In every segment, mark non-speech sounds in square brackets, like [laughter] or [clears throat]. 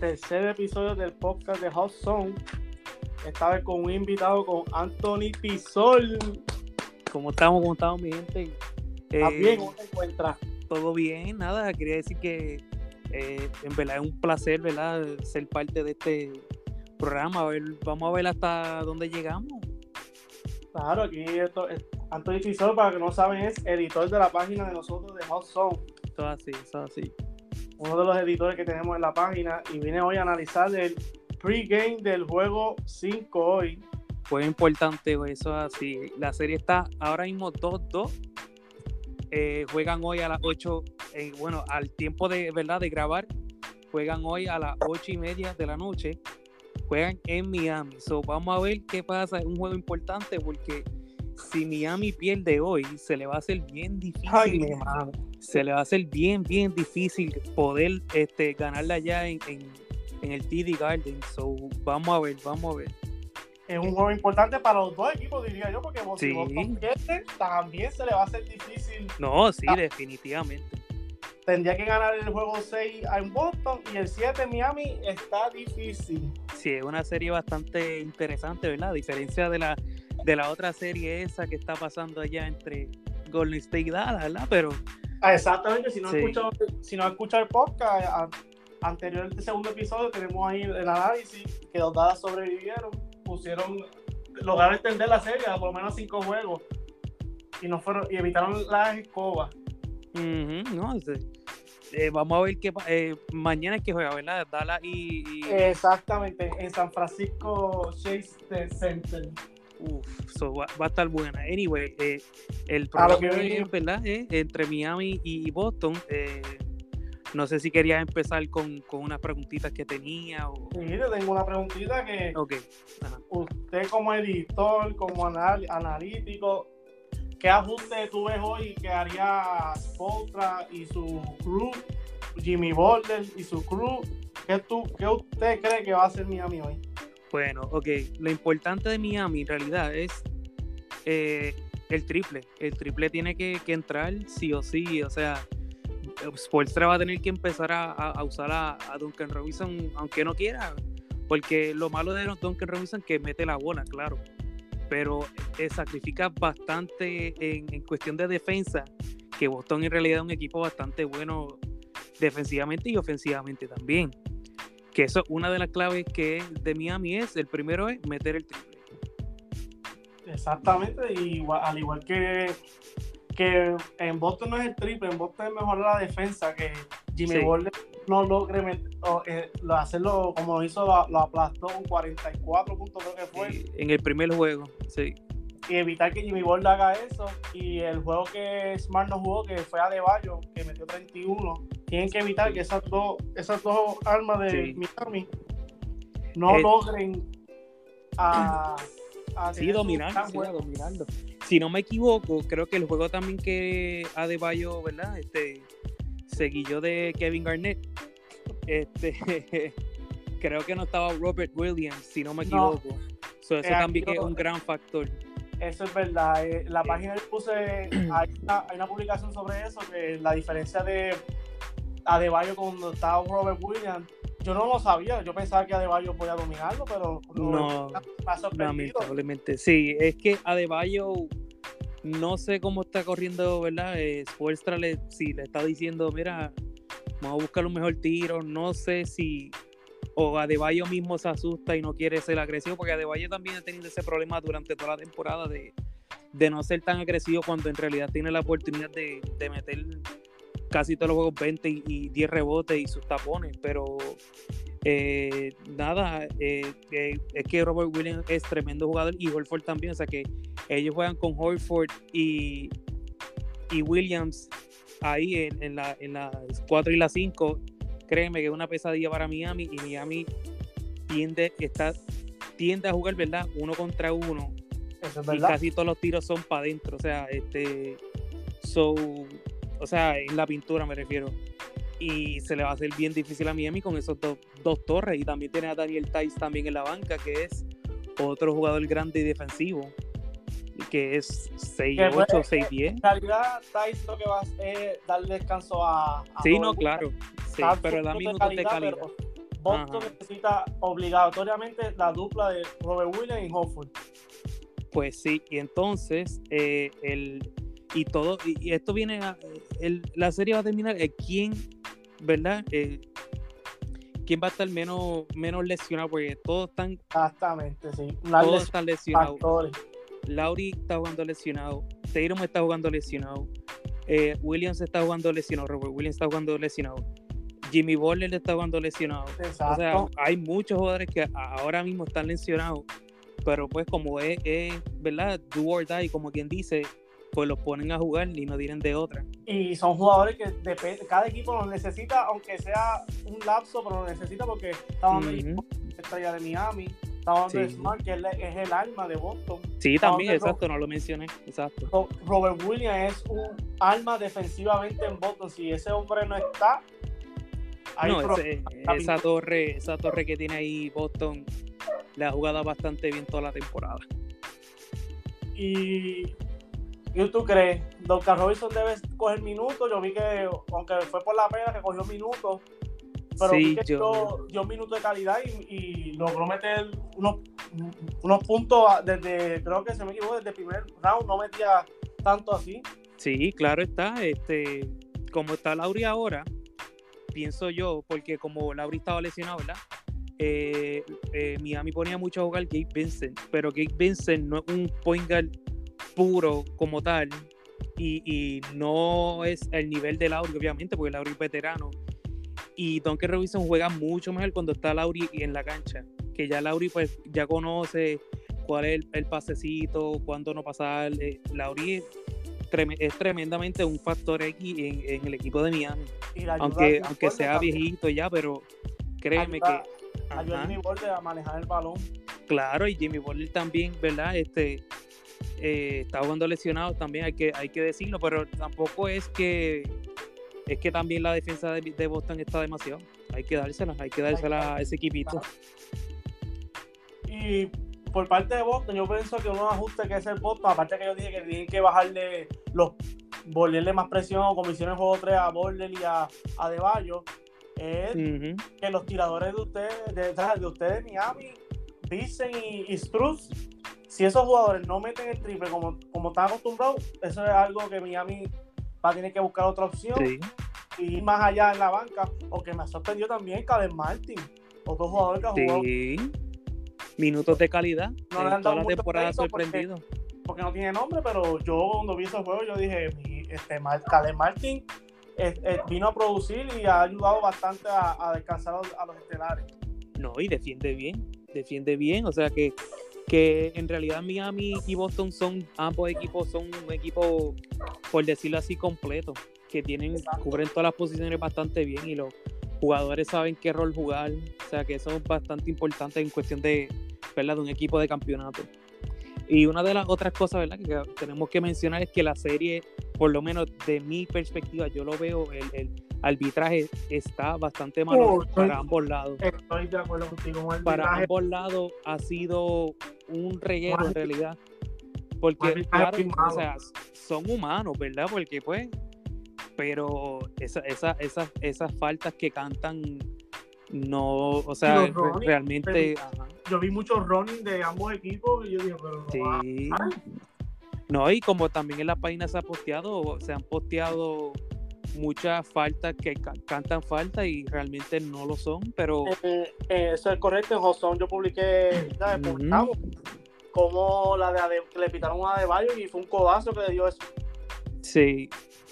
tercer episodio del podcast de Hot Zone. Esta vez con un invitado, con Anthony Pisol. ¿Cómo estamos? ¿Cómo estamos, mi gente? ¿Estás Eh, bien? ¿Cómo te encuentras? Todo bien, nada, quería decir que eh, en verdad es un placer, ¿verdad? Ser parte de este programa. A ver, vamos a ver hasta dónde llegamos. Claro, aquí esto, es- Anthony Pisol, para que no saben, es editor de la página de nosotros de Hot Zone. Todo así, todo así. Uno de los editores que tenemos en la página. Y vine hoy a analizar el pregame del juego 5 hoy. Fue importante, eso es así. La serie está ahora mismo 2-2. Eh, juegan hoy a las 8, eh, bueno, al tiempo de, ¿verdad? de grabar, juegan hoy a las 8 y media de la noche. Juegan en Miami. So, vamos a ver qué pasa. Es un juego importante porque si Miami pierde hoy, se le va a hacer bien difícil. Ay, mi madre. se le va a hacer bien, bien difícil poder este, ganarla allá en, en, en el TD Garden. So, vamos a ver, vamos a ver. Es un juego importante para los dos equipos, diría yo, porque si. Boston pierde, también se le va a hacer difícil. No, sí, definitivamente. Tendría que ganar el juego 6 en Boston y el 7 en Miami está difícil. Sí, es una serie bastante interesante, ¿verdad? A diferencia de la, de la otra serie esa que está pasando allá entre Golden State y Dallas, ¿verdad? Pero Ah, Exactamente, si no, Sí. escuchado, si no has escuchado el podcast a- anterior al segundo episodio, tenemos ahí el análisis que los Dallas sobrevivieron, pusieron, lograron entender la serie, por lo menos cinco juegos, y no fueron y evitaron las escobas. ujú, no, sí. Eh, vamos a ver qué pa- eh, mañana es que juega, ¿verdad? Dallas y, y- Exactamente, en San Francisco Chase Center. Uf, so va, va a estar buena. Anyway, eh, el problema es. ¿verdad? Eh, entre Miami y Boston. eh, no sé si querías empezar con, con unas preguntitas que tenía o... Y te tengo una preguntita que Ok. Ajá. usted como editor, como anal- analítico, ¿qué ajuste tú ves hoy que haría Spoltra y su crew, Jimmy Boulder y su crew? ¿Qué, tú, ¿Qué usted cree que va a hacer Miami hoy? Bueno, ok. Lo importante de Miami en realidad es eh, el triple. El triple tiene que, entrar sí o sí. O sea, Spolstra va a tener que empezar a, a- usar a, Duncan Robinson, aunque no quiera. Porque lo malo de Duncan Robinson es que mete la bola, claro. Pero eh, sacrifica bastante en, en cuestión de defensa. Que Boston en realidad es un equipo bastante bueno defensivamente y ofensivamente también. Que eso, una de las claves que es de Miami es, el primero es meter el triple. Exactamente, y igual- al igual que, que en Boston no es el triple, en Boston es mejor la defensa, que Jimmy Sí. Boulder no logre met- o, eh, lo- hacerlo como lo hizo, lo, lo aplastó con 44 puntos creo que fue. En el primer juego, sí. y evitar que Jimmy Boulder haga eso. Y el juego que Smart no jugó, que fue a Bayo, que metió 31, tienen que evitar que esas dos, esas dos armas de Sí. Miami no Eh, logren a, a Sí, gran sí, dominando. Si no me equivoco, creo que el juego también que Adebayo, ¿verdad? Este, seguillo de Kevin Garnett. Este, [laughs] creo que no estaba Robert Williams, si no me No. equivoco. So, eso Eh, también que es un gran factor. Eso es verdad. eh, la Eh. página que puse, hay una, hay una publicación sobre eso, que la diferencia de Adebayo cuando estaba Robert Williams, yo no lo sabía, yo pensaba que Adebayo podía dominarlo, pero No, sorprendido. Lamentablemente, sí. Es que Adebayo no sé cómo está corriendo, ¿verdad? Eh, Spoelstra le, si le está diciendo, mira, vamos a buscar un mejor tiro. No sé si o Adebayo mismo se asusta y no quiere ser agresivo, porque Adebayo también ha tenido ese problema durante toda la temporada de, de no ser tan agresivo cuando en realidad tiene la oportunidad de, de meter casi todos los juegos 20 y, y 10 rebotes y sus tapones, pero eh, nada, eh, eh, es que Robert Williams es tremendo jugador y Horford también, o sea que ellos juegan con Horford y, y Williams ahí en, en, la, en las 4 y las 5, créeme que es una pesadilla para Miami y Miami tiende, está, tiende a jugar, ¿verdad? Uno contra uno Eso es y casi todos los tiros son para adentro, o sea, este, so, o sea, en la pintura me refiero. Y se le va a hacer bien difícil a Miami con esos dos, dos torres. Y también tiene a Daniel Tice también en la banca, que es otro jugador grande y defensivo. que es Que 6-8, puede- 6-10. En realidad, está diciendo que vas a darle descanso a. a Sí, no, claro. Sí, pero da minutos de calidad. pero Boston Ajá. necesita obligatoriamente la dupla de Robert Williams y Hofford. Pues sí, y entonces eh, el y todo y, y esto viene a, el- la serie va a terminar eh, quién, ¿verdad? Eh, quién va a estar menos menos lesionado porque todos están Exactamente, sí. Una todos están lesionados. factores. Lauri está jugando lesionado, Tatum está jugando lesionado, eh, Williams está jugando lesionado, Robert Williams está jugando lesionado, Jimmy Butler está jugando lesionado. Exacto. O sea, hay muchos jugadores que ahora mismo están lesionados, pero pues como es, es, ¿verdad? Do or die, como quien dice, pues los ponen a jugar y no tienen de otra. y son jugadores que depende, cada equipo los necesita, aunque sea un lapso, pero lo necesita porque estamos Ujú. de estrella de Miami, estamos hablando de Sí. Smart, que es, el alma de Boston. Sí, también, exacto, no lo mencioné, exacto. Ro- Robert Williams es un alma defensivamente en Boston. Si ese hombre no está, hay No, ese- esa torre, esa torre que tiene ahí Boston le ha jugado bastante bien toda la temporada. Y ¿qué tú crees? Duncan Robinson debe coger minutos. Yo vi que, aunque fue por la pena que cogió minutos, pero Sí, vi que yo- dio, minutos de calidad y, y logró meter unos, unos puntos desde, creo que se me equivoco, desde el primer round no metía tanto así. Sí, claro está. Este, como está Lauri ahora, pienso yo, porque como Lauri estaba lesionado, ¿verdad? Eh, eh, Miami ponía mucho a jugar Gabe Vincent, pero Gabe Vincent no es un point guard puro como tal y, y no es el nivel de Lauri, obviamente, porque Lauri es veterano. Y Duncan Robinson juega mucho mejor cuando está Lauri en la cancha, que ya Lauri pues ya conoce cuál es el, el pasecito, cuándo no pasar. eh, Lauri es, trem- es tremendamente un factor X en, en el equipo de Miami, aunque, aunque sea también. viejito ya, pero créeme Ayuda- que... Ayuda a. Jimmy Butler a manejar el balón. Claro, y Jimmy Butler también, ¿verdad? Este eh, está jugando lesionado también, hay que, hay que decirlo, pero tampoco es que es que también la defensa de, de Boston está demasiado. Hay que dársela, hay que dársela a ese equipito. Y por parte de Boston, yo pienso que uno ajuste que es el Boston, aparte que yo dije que tienen que bajarle los volverle más presión, como hicieron en juego 3 a Border y a, a De Bayo, es que los tiradores de ustedes, de, de ustedes Miami, Vincent y, y Struz, si esos jugadores no meten el triple como, como están acostumbrados, eso es algo que Miami va a tener que buscar otra opción Sí. y ir más allá en la banca, o que me sorprendió también Caleb Martin, otro jugador que ha jugado Sí. Minutos de calidad. No le han toda dado la mucho temporada porque- sorprendido. porque no tiene nombre, pero yo cuando vi ese juego, yo dije, este, Caleb Martin vino a producir y ha ayudado bastante a, a descansar a los estelares. No, y defiende bien, defiende bien, o sea que, que en realidad Miami y Boston son, ambos equipos son un equipo, por decirlo así, completo, que tienen, cubren todas las posiciones bastante bien y los jugadores saben qué rol jugar, o sea que eso es bastante importante en cuestión de, ¿verdad? de un equipo de campeonato. Y una de las otras cosas ¿verdad? que tenemos que mencionar es que la serie, por lo menos de mi perspectiva, yo lo veo, el, el arbitraje está bastante malo Oh, para ambos lados Estoy de acuerdo contigo. con para ambos lados ha sido un reguero en realidad. Porque, arbitraje claro, firmado. o sea, son humanos, ¿verdad? Porque, pues, pero esa, esa, esas, esas faltas que cantan, no, o sea, running, realmente. pero- Yo vi muchos running de ambos equipos y yo dije, pero no sí. Ay. No, y como también en la página se ha posteado, se han posteado muchas faltas que ca- cantan falta y realmente no lo son, pero Eh, eh, eso es correcto. En Hozón yo publiqué, como la de Ade- que le pitaron a De Bayo y fue un codazo que le dio eso. Sí,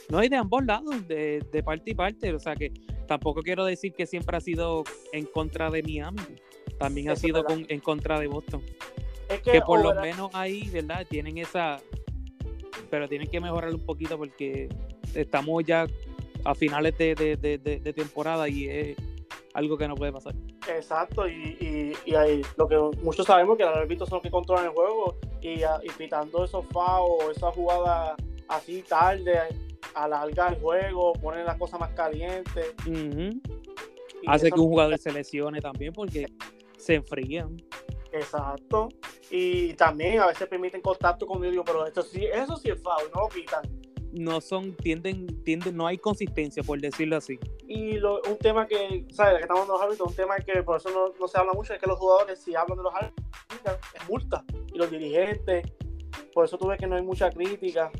no hay de ambos lados, de, de parte y parte, o sea que tampoco quiero decir que siempre ha sido en contra de Miami, también ha Eso sido con- en contra de Boston, Es que, que por lo menos ahí, ¿verdad? Tienen esa, pero tienen que mejorar un poquito porque estamos ya a finales de, de- de- temporada y es algo que no puede pasar. Exacto, y, y, y ahí, lo que muchos sabemos que los árbitros son los que controlan el juego y, y pitando esos FAO o esas jugadas así tarde, alarga el juego, pone las cosas más y Hace que un jugador se lesione también porque se enfrían. Exacto. Y también a veces permiten contacto conmigo, digo, pero esto sí, eso sí es foul, no lo quitan. No son, tienden, tienden, no hay consistencia, por decirlo así. Y lo, un tema que, ¿sabes? Que estamos hablando de los árbitros, un tema que por eso no, no, se habla mucho, es que los jugadores, si hablan de los árbitros, es multa. Y los dirigentes, por eso tuve que no hay mucha crítica.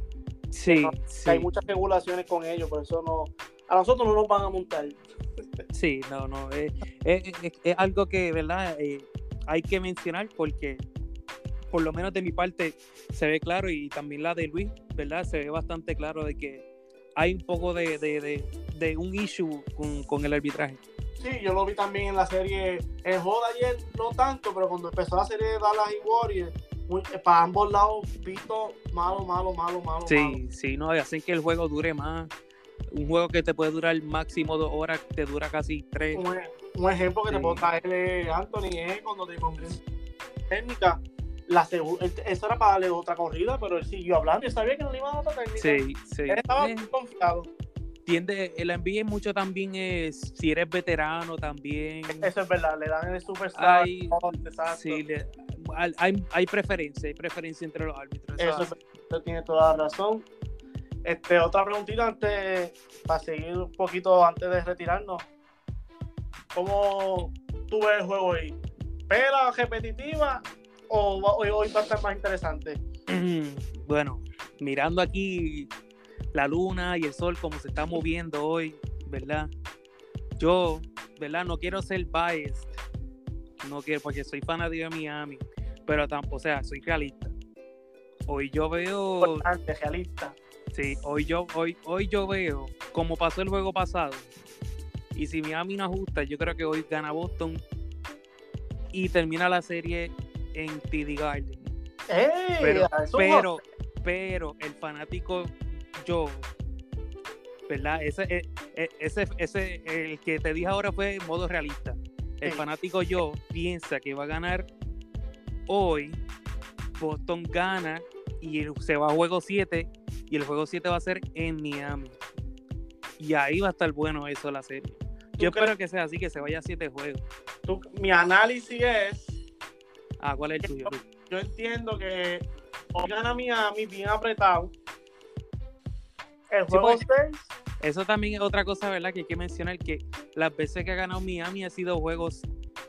Sí, no, sí. hay muchas regulaciones con ellos, por eso no. A nosotros no nos van a montar. Sí, no, no. Es, es, es, es algo que, ¿verdad? Eh, hay que mencionar porque, por lo menos de mi parte, se ve claro y también la de Luis, ¿verdad? Se ve bastante claro de que hay un poco de, de, de, de un issue con, con, el arbitraje. Sí, yo lo vi también en la serie. En Joda ayer no tanto, pero cuando empezó la serie de Dallas y Warriors, para ambos lados, visto malo, malo, malo, malo. Sí, malo. sí, no, hacen que el juego dure más. Un juego que te puede durar máximo dos horas, te dura casi tres. Un, un ejemplo que sí. te puedo traer Anthony es cuando te compré técnica. La eso era para darle otra corrida, pero él siguió hablando y sabía que no le iba a dar otra técnica. Sí, sí. Él estaba eh, confiado. Tiende, el NBA mucho también es, si eres veterano también. Eso es verdad, le dan el superstar. Hay, sí, le, hay, hay preferencia, hay preferencia entre los árbitros. Eso, eso tiene toda la razón. Este, otra preguntita antes, para seguir un poquito antes de retirarnos. ¿Cómo tú ves el juego hoy? ¿Pela repetitiva o hoy, hoy va a estar más interesante? [clears throat] Bueno, mirando aquí la luna y el sol como se está moviendo hoy, ¿verdad? Yo, ¿verdad? No quiero ser biased, no quiero, porque soy fanático de Miami, pero tampoco, o sea, soy realista. Hoy yo veo... Importante, realista. Sí, hoy yo, hoy, hoy yo veo, como pasó el juego pasado, y si Miami no ajusta, yo creo que hoy gana Boston y termina la serie en TD Garden. ¡Ey! pero, pero, pero el fanático yo, ¿verdad? Ese, ese, ese, el que te dije ahora fue en modo realista. El sí. fanático yo piensa que va a ganar hoy, Boston gana y se va a juego 7 y el juego 7 va a ser en Miami. Y ahí va a estar bueno eso la serie. Yo espero que sea así, que se vaya a 7 juegos. Tú, mi análisis es... Ah, ¿cuál es el tuyo? Yo, yo entiendo que hoy gana Miami bien apretado. El juego sí, Eso también es otra cosa, ¿verdad? Que hay que mencionar que las veces que ha ganado Miami han sido juegos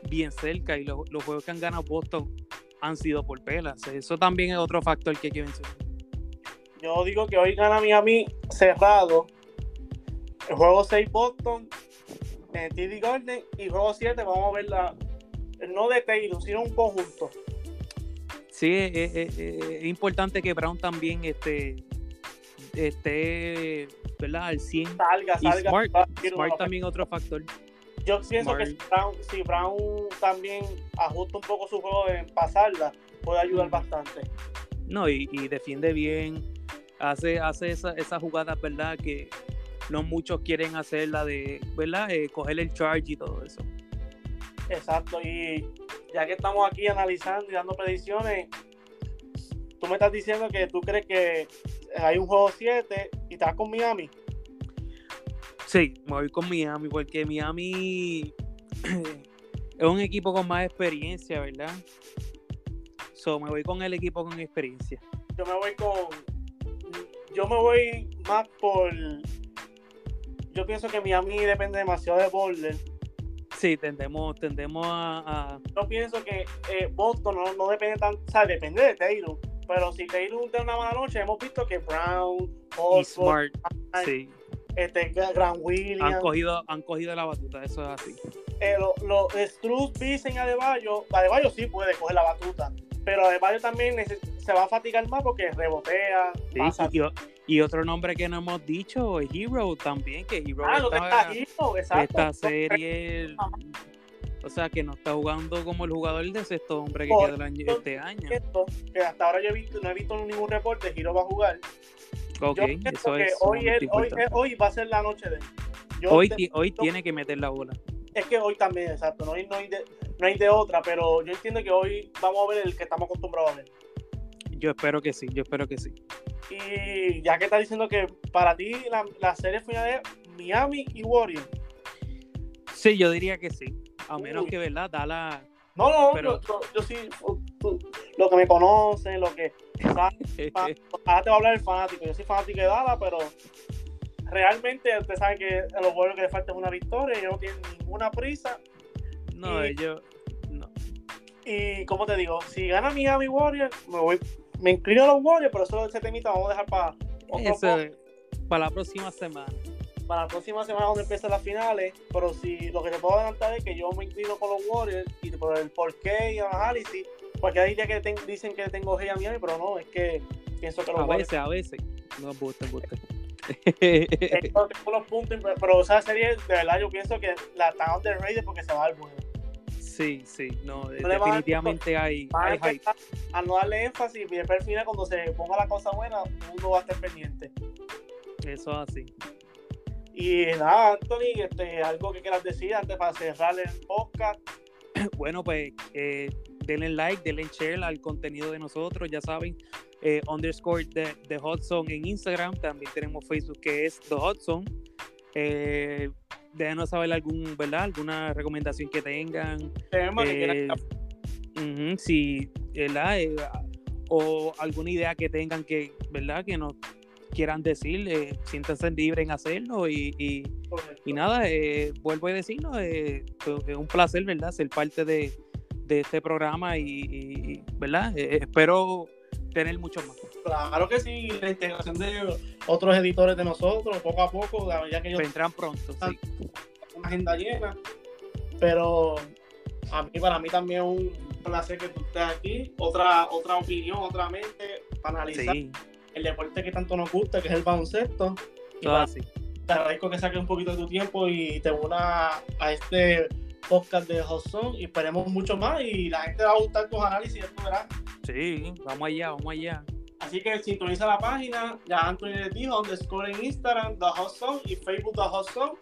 bien cerca y los, los juegos que han ganado Boston han sido por pelas. Eso también es otro factor que hay que mencionar. Yo digo que hoy gana Miami cerrado. El juego 6 Boston en TD Garden y juego 7 vamos a ver la no de Taylor, sino un conjunto. Sí, es, es, es importante que Brown también esté, esté ¿verdad? al 100. Salga, y salga. Smart, Smart también otro factor. Yo pienso Smart. que si Brown, si Brown, también ajusta un poco su juego en pasarla, puede ayudar bastante. No, y, y defiende bien, hace, hace esa, esa jugada, ¿verdad? Que no muchos quieren hacer la de, ¿verdad? Eh, coger el charge y todo eso. Exacto, y ya que estamos aquí analizando y dando predicciones, tú me estás diciendo que tú crees que hay un juego 7 y estás con Miami. Sí, me voy con Miami porque Miami [clears throat] es un equipo con más experiencia, ¿verdad? So, me voy con el equipo con experiencia. Yo me voy con. Yo me voy más por. Yo pienso que Miami depende demasiado de Boulder. Sí, tendemos, tendemos a, a... Yo pienso que eh, Boston no, no, depende tan. O sea, depende de Taylor. Pero si Taylor tiene una mala noche, hemos visto que Brown, y Smart, sí. este, Grant Williams. Han cogido, han cogido la batuta, eso es así. Eh, Los lo, Struz dicen a Adebayo. Adebayo sí puede coger la batuta. Pero Adebayo también se va a fatigar más porque rebotea. Sí, y, y, otro nombre que no hemos dicho es Hero también, que Hero ah, está, está Hero, exacto. esta serie, o sea, que no está jugando como el jugador de sexto hombre que queda el año, este año. Que hasta ahora yo he visto, no he visto ningún reporte, Hero va a jugar. Ok, yo eso es. Hoy, hoy, va a ser la noche de él. Yo hoy, te, hoy tiene que meter la bola. Es que hoy también, exacto, no hay, no, hay de, no hay de otra, pero yo entiendo que hoy vamos a ver el que estamos acostumbrados a ver. Yo espero que sí, yo espero que sí. Y ya que estás diciendo que para ti la, la serie final es Miami y Warriors. Sí, yo diría que sí. A menos Uy. que, ¿verdad? Da la. No, no, pero... yo, yo, yo sí. lo que me conocen, lo que. [laughs] Ahora te va a hablar el fanático. Yo soy fanático de Dada, pero realmente usted sabe que a los Warriors que le falta es una victoria. Ellos no tienen ninguna prisa. No, ellos. No. Y como te digo, si gana Miami Warriors, me voy. Me inclino a los Warriors, pero eso ese temita vamos a dejar para para la próxima semana para la próxima semana donde empiezan las finales, pero si lo que te puedo adelantar es que yo me inclino con los Warriors y por el porqué y el análisis, porque hay días que dicen que tengo G a Miami, pero no, es que pienso que los A veces, a veces, no gusta, gusta. tengo unos puntos, pero esa serie, de verdad, yo pienso que la está underrated porque se va al bueno. Sí, sí, no, definitivamente hay, hay hype. A, no darle énfasis y después al final cuando se ponga la cosa buena, uno va a estar pendiente. Eso así. Y nada, Anthony, este, algo que quieras decir antes para cerrar el podcast. [clears throat] Bueno, pues eh, denle like, denle share al contenido de nosotros, ya saben, eh, underscore de, The Hot en Instagram, también tenemos Facebook que es The Hot Zone. Eh, déjanos saber algún, ¿verdad? alguna recomendación que tengan. Eh, si, ¿verdad? o alguna idea que tengan que, ¿verdad? Que nos quieran decir, eh, siéntanse libres en hacerlo y, y, nada, eh, vuelvo a decirlo, eh, es un placer, ¿verdad? Ser parte de, este programa y, ¿verdad? Eh, espero tener mucho más. Claro que sí, la integración de otros editores de nosotros, poco a poco, ya que ellos vendrán pronto, sí. Una agenda llena, pero a mí, para mí también es un placer que tú estés aquí, otra, otra opinión, otra mente para analizar el deporte que tanto nos gusta, que es el baloncesto. Te agradezco que saques un poquito de tu tiempo y te una a este podcast de Hudson y esperemos mucho más y la gente va a gustar tus análisis, esto verás. Sí, vamos allá, vamos allá. Así que sintoniza la página, ya Anthony les dijo, underscore en Instagram, The Hot y Facebook The Hot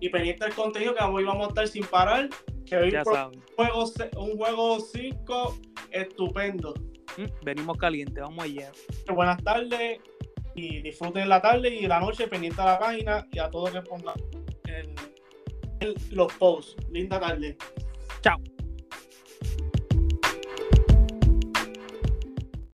Y pendiente el contenido que hoy vamos a estar sin parar. Que hoy un juego, un juego 5 estupendo. Mm, venimos caliente, vamos allá. Buenas tardes y disfruten la tarde y la noche pendiente a la página y a todos que pongan en los posts. Linda tarde. Chao.